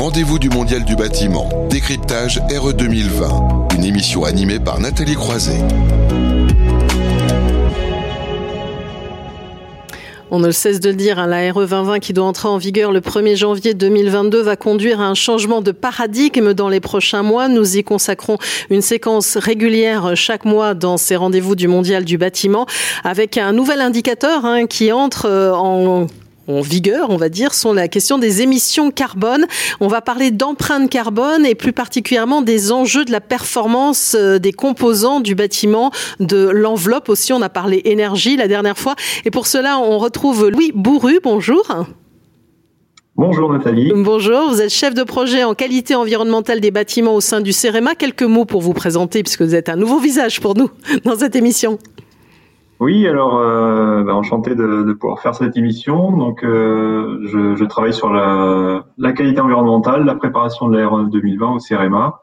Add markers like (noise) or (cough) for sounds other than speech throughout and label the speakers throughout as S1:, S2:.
S1: rendez-vous du Mondial du bâtiment. Décryptage RE 2020. Une émission animée par Nathalie Croiset.
S2: On ne cesse de le dire, hein, la RE 2020 qui doit entrer en vigueur le 1er janvier 2022 va conduire à un changement de paradigme dans les prochains mois. Nous y consacrons une séquence régulière chaque mois dans ces rendez-vous du Mondial du bâtiment avec un nouvel indicateur hein, qui entre euh, en en vigueur, on va dire, sont la question des émissions carbone. On va parler d'empreinte carbone et plus particulièrement des enjeux de la performance euh, des composants du bâtiment, de l'enveloppe aussi. On a parlé énergie la dernière fois. Et pour cela, on retrouve Louis Bourru. Bonjour.
S3: Bonjour Nathalie.
S2: Bonjour, vous êtes chef de projet en qualité environnementale des bâtiments au sein du CEREMA. Quelques mots pour vous présenter puisque vous êtes un nouveau visage pour nous dans cette émission.
S3: Oui, alors euh, bah, enchanté de, de, pouvoir faire cette émission. Donc, euh, je, je, travaille sur la, la, qualité environnementale, la préparation de l'AR 2020 au CEREMA,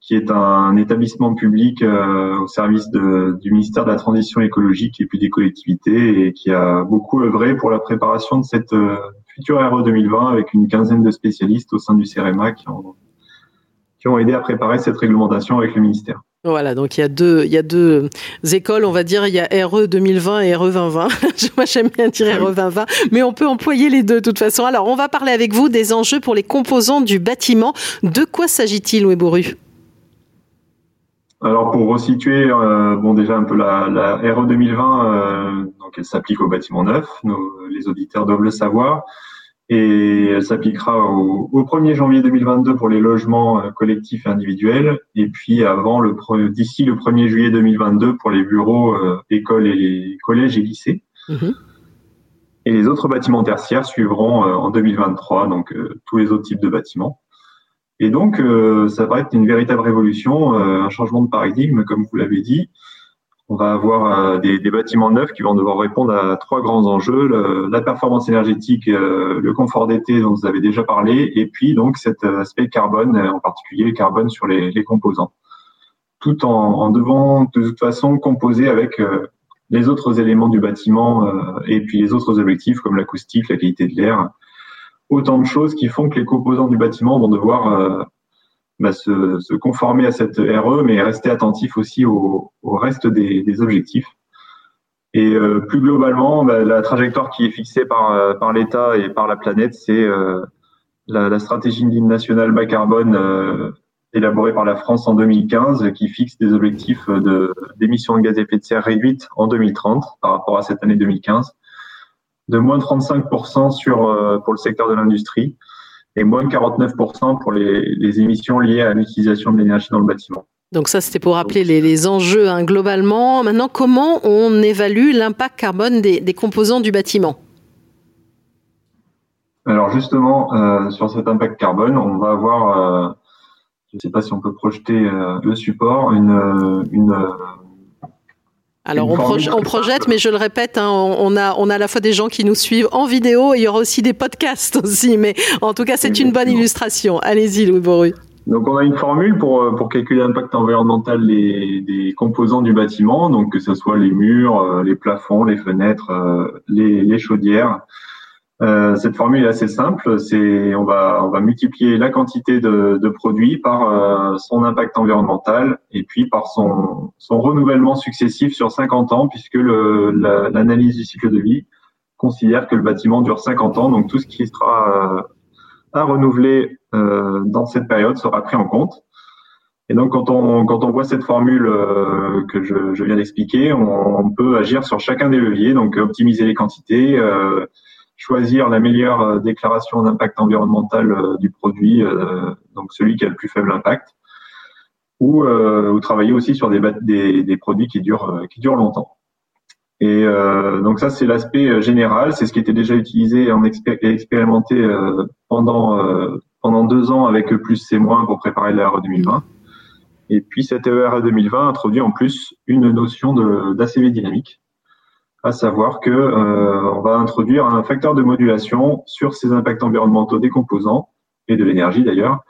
S3: qui est un établissement public euh, au service de, du ministère de la Transition écologique et puis des collectivités, et qui a beaucoup œuvré pour la préparation de cette euh, future RE 2020 avec une quinzaine de spécialistes au sein du CEREMA qui ont, qui ont aidé à préparer cette réglementation avec le ministère.
S2: Voilà, donc il y a deux, il y a deux écoles, on va dire, il y a RE 2020 et RE 2020. (laughs) Moi, j'aime bien dire RE 2020, mais on peut employer les deux de toute façon. Alors, on va parler avec vous des enjeux pour les composants du bâtiment. De quoi s'agit-il, Louis Bourru
S3: alors pour resituer, euh, bon déjà un peu la, la RE 2020, euh, donc elle s'applique au bâtiment neuf, les auditeurs doivent le savoir et elle s'appliquera au, 1er janvier 2022 pour les logements euh, collectifs et individuels, et puis avant le d'ici le 1er juillet 2022 pour les bureaux, euh, écoles et les collèges et lycées. Mhm. Et les autres bâtiments tertiaires suivront euh, en 2023, donc tous les autres types de bâtiments. Et donc, ça va être une véritable révolution, un changement de paradigme, comme vous l'avez dit. On va avoir euh, des, des, bâtiments neufs qui vont devoir répondre à trois grands enjeux la performance énergétique, euh, le confort d'été dont vous avez déjà parlé, et puis donc cet aspect carbone, en particulier le carbone sur les, les composants, tout en, en, devant de toute façon composer avec euh, les autres éléments du bâtiment et puis les autres objectifs comme l'acoustique, la qualité de l'air, autant de choses qui font que les composants du bâtiment vont devoir bah, se, se, conformer à cette RE, mais rester attentif aussi au, au reste des, des, objectifs. Et euh, plus globalement, bah, la trajectoire qui est fixée par, euh, par l'État et par la planète, c'est euh, la, la, stratégie nationale bas carbone euh, élaborée par la France en 2015, qui fixe des objectifs d'émissions de, de, gaz à effet de serre réduites en 2030 par rapport à cette année 2015, de moins 35% sur, pour le secteur de l'industrie et moins de 49% pour les, les, émissions liées à l'utilisation de l'énergie dans le bâtiment.
S2: Donc ça, c'était pour rappeler les, les enjeux hein, globalement. Maintenant, comment on évalue l'impact carbone des, des, composants du bâtiment?
S3: Alors justement, euh, sur cet impact carbone, on va avoir, euh, je ne sais pas si on peut projeter euh, le support, une, une
S2: alors on, on, projette, mais je le répète, hein, on, a, on a à la fois des gens qui nous suivent en vidéo, et il y aura aussi des podcasts (laughs) aussi, mais en tout cas c'est une bonne illustration. Allez-y Louis Boru.
S3: Donc on a une formule pour, euh, pour calculer l'impact environnemental des, des, composants du bâtiment, donc que ce soit les murs, euh, les plafonds, les fenêtres, euh, les, les chaudières. Euh, cette formule est assez simple. C'est on va on va multiplier la quantité de, de produits par euh, son impact environnemental et puis par son son renouvellement successif sur 50 ans puisque l'analyse du cycle de vie considère que le bâtiment dure 50 ans. Donc tout ce qui sera euh, à renouveler dans cette période sera pris en compte. Et donc quand on quand on voit cette formule que je, je viens d'expliquer, on, on, peut agir sur chacun des leviers. Donc optimiser les quantités choisir la meilleure euh, déclaration d'impact environnemental euh, du produit, euh, donc celui qui a le plus faible impact, ou, ou travailler aussi sur des, des, des, produits qui durent, qui durent longtemps. Et donc ça, c'est l'aspect général, c'est ce qui était déjà utilisé et expérimenté pendant, pendant deux ans avec E plus C- pour préparer l'ERE 2020. Et puis cette ERE 2020 introduit en plus une notion d'ACV dynamique, à savoir que euh, on va introduire un facteur de modulation sur ces impacts environnementaux des composants et de l'énergie d'ailleurs,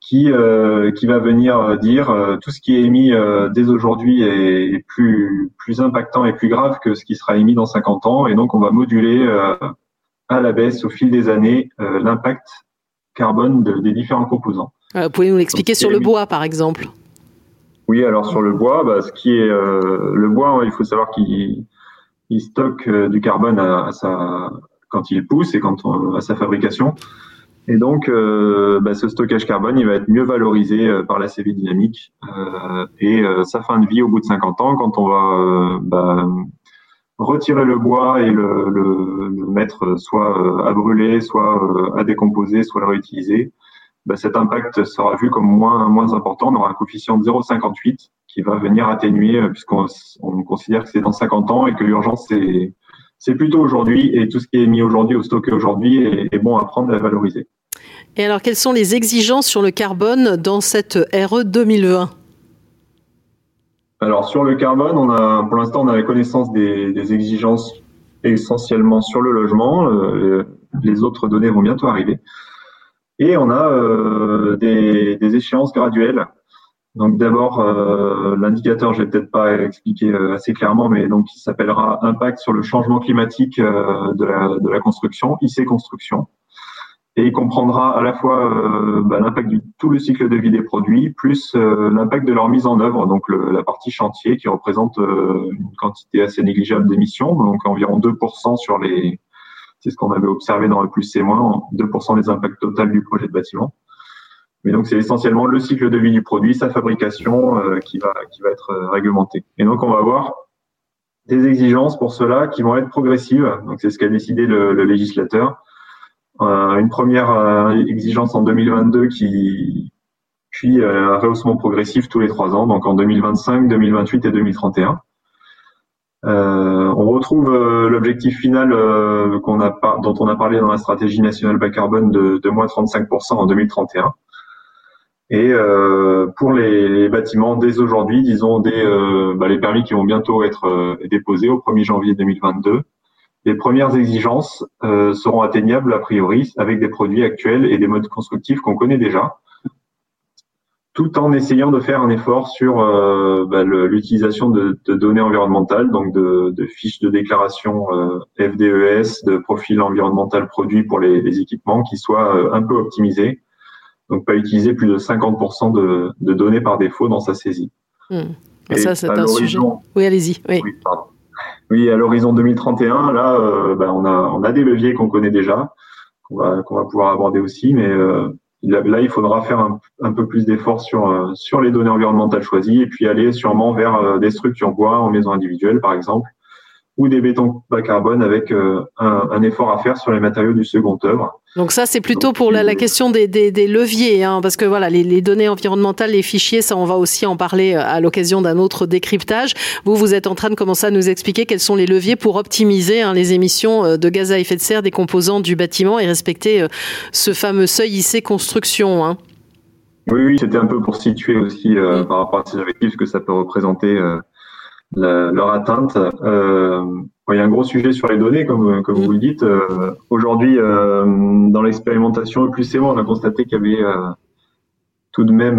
S3: qui euh, qui va venir dire euh, tout ce qui est émis dès aujourd'hui est, plus plus impactant et plus grave que ce qui sera émis dans 50 ans, et donc on va moduler à la baisse au fil des années l'impact carbone des différents composants.
S2: vous pouvez nous l'expliquer sur le bois, par exemple?
S3: Oui, alors sur le bois, bah, ce qui est le bois, il faut savoir qu'il stocke du carbone à, sa, quand il pousse et quand à sa fabrication. Et donc, euh, bah, ce stockage carbone, il va être mieux valorisé euh, par la CV dynamique. Euh, et sa fin de vie, au bout de 50 ans, quand on va bah, retirer le bois et le, le, mettre soit à brûler, soit à décomposer, soit à le réutiliser, bah, cet impact sera vu comme moins, moins important. On aura un coefficient de 0,58 qui va venir atténuer puisqu'on on considère que c'est dans 50 ans et que l'urgence, c'est c'est plutôt aujourd'hui et tout ce qui est mis aujourd'hui ou stocké aujourd'hui est, bon à prendre et à valoriser.
S2: Et alors, quelles sont les exigences sur le carbone dans cette RE 2020
S3: Alors, sur le carbone, on a, pour l'instant, on a la connaissance des, exigences essentiellement sur le logement. Euh, les autres données vont bientôt arriver. Et on a euh, des, des, échéances graduelles donc d'abord, euh, l'indicateur, je vais peut-être pas expliquer euh, assez clairement, mais donc il s'appellera impact sur le changement climatique euh, de, la, de, la, construction, IC construction, et il comprendra à la fois bah, l'impact du tout le cycle de vie des produits, plus l'impact de leur mise en œuvre, donc la partie chantier qui représente une quantité assez négligeable d'émissions, donc environ 2% sur les, c'est ce qu'on avait observé dans le plus c'est moins, 2% des impacts total du projet de bâtiment. Mais donc c'est essentiellement le cycle de vie du produit, sa fabrication euh, qui va qui va être euh, réglementé. Et donc on va avoir des exigences pour cela qui vont être progressives. Donc c'est ce qu'a décidé le, le législateur. Euh, une première euh, exigence en 2022 qui puis un rehaussement progressif tous les trois ans, donc en 2025, 2028 et 2031. Euh, on retrouve l'objectif final qu'on a dont on a parlé dans la stratégie nationale bas carbone de, de moins 35% en 2031. Et euh, pour les, bâtiments, dès aujourd'hui, disons dès euh, bah, les permis qui vont bientôt être euh, déposés au 1er janvier 2022, les premières exigences seront atteignables a priori avec des produits actuels et des modes constructifs qu'on connaît déjà, tout en essayant de faire un effort sur bah, l'utilisation de, données environnementales, donc de, fiches de déclaration FDES, de profil environnemental produit pour les, les équipements qui soient un peu optimisés donc pas utiliser plus de 50% de, de, données par défaut dans sa saisie.
S2: Hmm. ça, c'est un sujet. Oui, allez-y. Oui.
S3: Oui, à l'horizon 2031, là, euh, ben, on, a, on a des leviers qu'on connaît déjà, qu'on va, qu'on va pouvoir aborder aussi, mais euh, là, il faudra faire un, un peu plus d'efforts sur, euh, sur les données environnementales choisies et puis aller sûrement vers des structures bois en maison individuelle, par exemple, ou des bétons bas carbone avec un, un, effort à faire sur les matériaux du second œuvre.
S2: Donc ça, c'est plutôt pour la, question des, leviers, hein, parce que voilà, les, données environnementales, les fichiers, ça, on va aussi en parler euh, à l'occasion d'un autre décryptage. Vous, vous êtes en train de commencer à nous expliquer quels sont les leviers pour optimiser hein, les émissions euh, de gaz à effet de serre des composants du bâtiment et respecter euh, ce fameux seuil IC construction. Hein.
S3: Oui, oui, c'était un peu pour situer aussi mm. par rapport à ces objectifs que ça peut représenter leur atteinte. Euh, il y a un gros sujet sur les données, comme, comme vous le dites. Euh, aujourd'hui, euh, dans l'expérimentation plus c'est on a constaté qu'il y avait euh, tout de même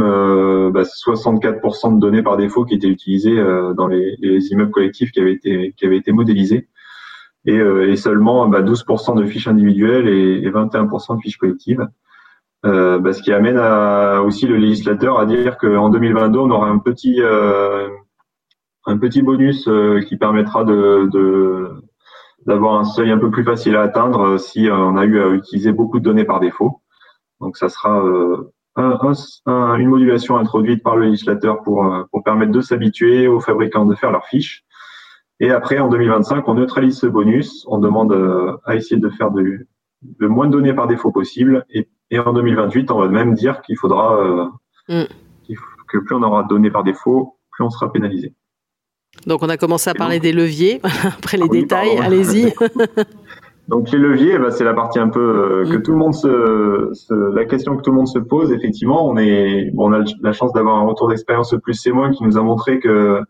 S3: bah, 64% de données par défaut qui étaient utilisées dans les, les, immeubles collectifs qui avaient été, qui avaient été modélisés. Et, et seulement bah, 12% de fiches individuelles et, et 21% de fiches collectives. Bah, ce qui amène à, aussi le législateur à dire qu'en 2022, on aura un petit, un petit bonus euh, qui permettra de, d'avoir un seuil un peu plus facile à atteindre euh, si euh, on a eu à utiliser beaucoup de données par défaut. Donc ça sera une modulation introduite par le législateur pour, pour permettre de s'habituer aux fabricants de faire leurs fiches. Et après, en 2025, on neutralise ce bonus, on demande à essayer de faire de, le moins de données par défaut possible. Et, et en 2028, on va même dire qu'il faudra mm. que plus on aura de données par défaut, plus on sera pénalisé.
S2: Donc on a commencé à parler des leviers. (laughs) Après les détails, allez-y. (laughs)
S3: Donc les leviers, bah, c'est la partie un peu euh, que mm. tout le monde se, la question que tout le monde se pose. Effectivement, on est, bon, on a la chance d'avoir un retour d'expérience plus c'est moins qui nous a montré que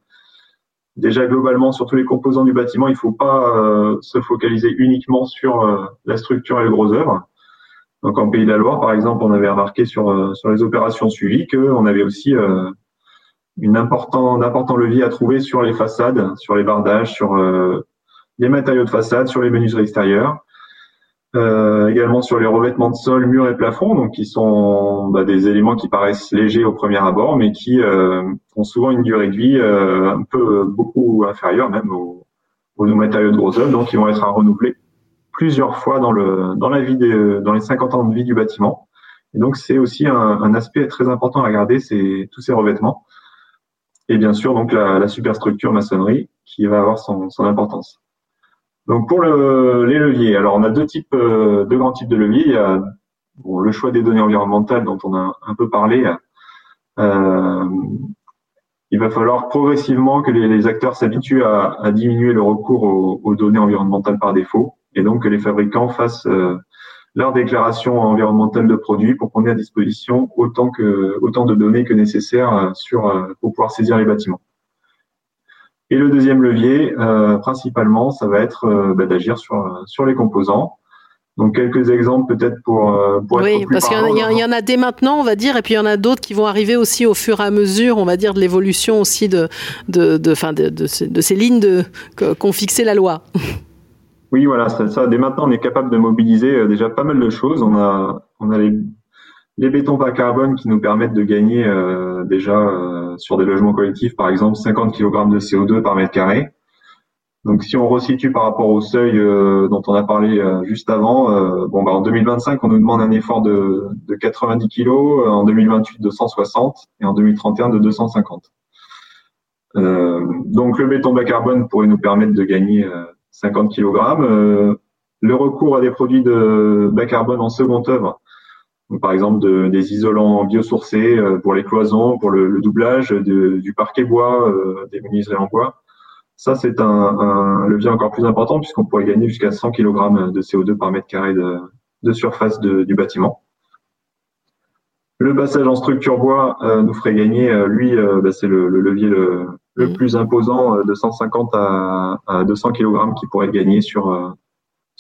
S3: déjà globalement sur tous les composants du bâtiment, il ne faut pas euh, se focaliser uniquement sur euh, la structure et le gros œuvre. Donc en Pays de la Loire, par exemple, on avait remarqué sur sur les opérations suivies qu'on avait aussi une important, un important levier à trouver sur les façades, sur les bardages, sur euh, les matériaux de façade, sur les menuiseries extérieures. Euh, également sur les revêtements de sol, murs et plafonds, donc qui sont bah, des éléments qui paraissent légers au premier abord, mais qui euh, ont souvent une durée de vie euh, un peu beaucoup inférieure même aux, aux matériaux de gros donc ils vont être à renouveler plusieurs fois dans le dans la vie des, dans les 50 ans de vie du bâtiment. Et donc c'est aussi un, un, aspect très important à regarder, c'est tous ces revêtements. Et bien sûr donc la, superstructure maçonnerie qui va avoir son, importance. Donc pour le, les leviers, alors on a deux types, euh, deux grands types de leviers. Il y a bon, le choix des données environnementales dont on a un peu parlé. Euh, il va falloir progressivement que les, acteurs s'habituent à, diminuer le recours aux, aux, données environnementales par défaut, et donc que les fabricants fassent euh, leur déclaration environnementale de produits pour qu'on ait à disposition autant que autant de données que nécessaire euh, sur euh, pour pouvoir saisir les bâtiments. Et le deuxième levier, euh, principalement, ça va être euh, bah, d'agir sur, sur les composants. Donc quelques exemples peut-être pour, pour
S2: oui, parce qu'il y, y, en a dès maintenant, on va dire, et puis il y en a d'autres qui vont arriver aussi au fur et à mesure, on va dire, de l'évolution aussi de, de, de, fin de, de, ces, de ces lignes qu'ont fixé la loi.
S3: Oui, voilà, ça, ça, dès maintenant, on est capable de mobiliser euh, déjà pas mal de choses. On a, on a les, les bétons bas carbone qui nous permettent de gagner euh, déjà euh, sur des logements collectifs, par exemple, 50 kg de CO2 par mètre carré. Donc, si on resitue par rapport au seuil euh, dont on a parlé euh, juste avant, euh, bon, bah, en 2025, on nous demande un effort de, de 90 kg, en 2028 de 160 et en 2031 de 250. donc, le béton bas carbone pourrait nous permettre de gagner 50 kg. le recours à des produits de bas carbone en seconde œuvre par exemple de, des isolants biosourcés euh, pour les cloisons, pour le, doublage du parquet bois, euh, des menuiseries en bois. Ça, c'est un, levier encore plus important puisqu'on pourrait gagner jusqu'à 100 kg de CO2 par mètre carré de, surface du bâtiment. Le passage en structure bois euh, nous ferait gagner, euh, lui, euh, bah, c'est le, le, levier le, le, plus imposant de 150 à, à 200 kg qui pourrait gagner sur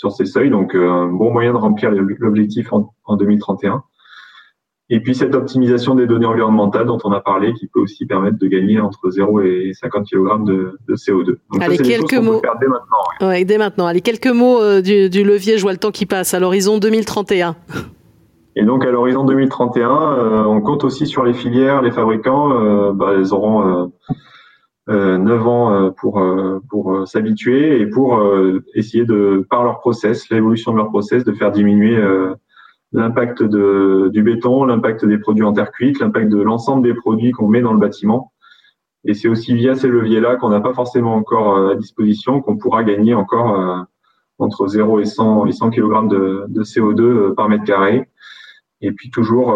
S3: sur ces seuils. Donc, euh, un bon moyen de remplir l'objectif en, en 2031. Et puis cette optimisation des données environnementales dont on a parlé, qui peut aussi permettre de gagner entre 0 et 50 kg de, de CO2.
S2: Donc Allez, ça, quelques mots. dès maintenant. Ouais. ouais. dès maintenant. Allez, quelques mots euh, du, du, levier, je vois le temps qui passe, à l'horizon 2031.
S3: Et donc à l'horizon 2031, euh, on compte aussi sur les filières, les fabricants, euh, bah, ils auront euh, 9 ans euh, pour euh, pour euh, s'habituer et pour essayer de par leur process, l'évolution de leur process, de faire diminuer l'impact de du béton, l'impact des produits en terre cuite, l'impact de l'ensemble des produits qu'on met dans le bâtiment. Et c'est aussi via ces leviers-là qu'on n'a pas forcément encore à disposition qu'on pourra gagner encore entre 0 et 100 et 100 kg de, de CO2 par mètre carré. Et puis toujours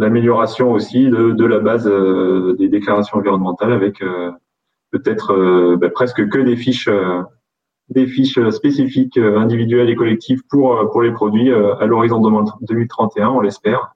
S3: l'amélioration aussi de, de, la base euh, des déclarations environnementales avec euh, peut-être euh, bah, presque que des fiches des fiches spécifiques individuelles et collectives pour pour les produits à l'horizon 2031 on l'espère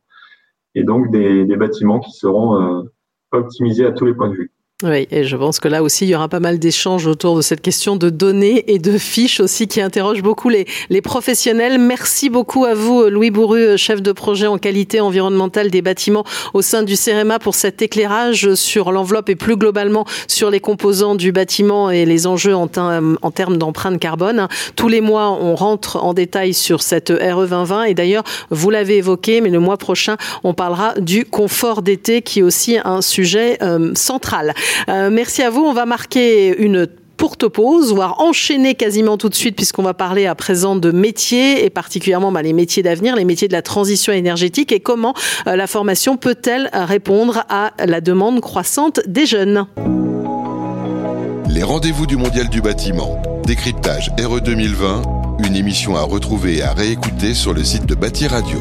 S3: et donc des, des bâtiments qui seront optimisés à tous les points de vue.
S2: Oui, et je pense que là aussi, il y aura pas mal d'échanges autour de cette question de données et de fiches aussi qui interrogent beaucoup les, les professionnels. Merci beaucoup à vous, Louis Bourru, chef de projet en qualité environnementale des bâtiments au sein du CEREMA pour cet éclairage sur l'enveloppe et plus globalement sur les composants du bâtiment et les enjeux en, termes d'empreinte carbone. Tous les mois, on rentre en détail sur cette RE 2020 et d'ailleurs, vous l'avez évoqué, mais le mois prochain, on parlera du confort d'été qui est aussi un sujet euh, central. Euh, merci à vous. On va marquer une courte pause, voire enchaîner quasiment tout de suite puisqu'on va parler à présent de métiers et particulièrement bah, les métiers d'avenir, les métiers de la transition énergétique et comment euh, la formation peut-elle répondre à la demande croissante des jeunes.
S1: Les rendez-vous du Mondial du bâtiment. Décryptage RE 2020, une émission à retrouver et à réécouter sur le site de Bâti Radio.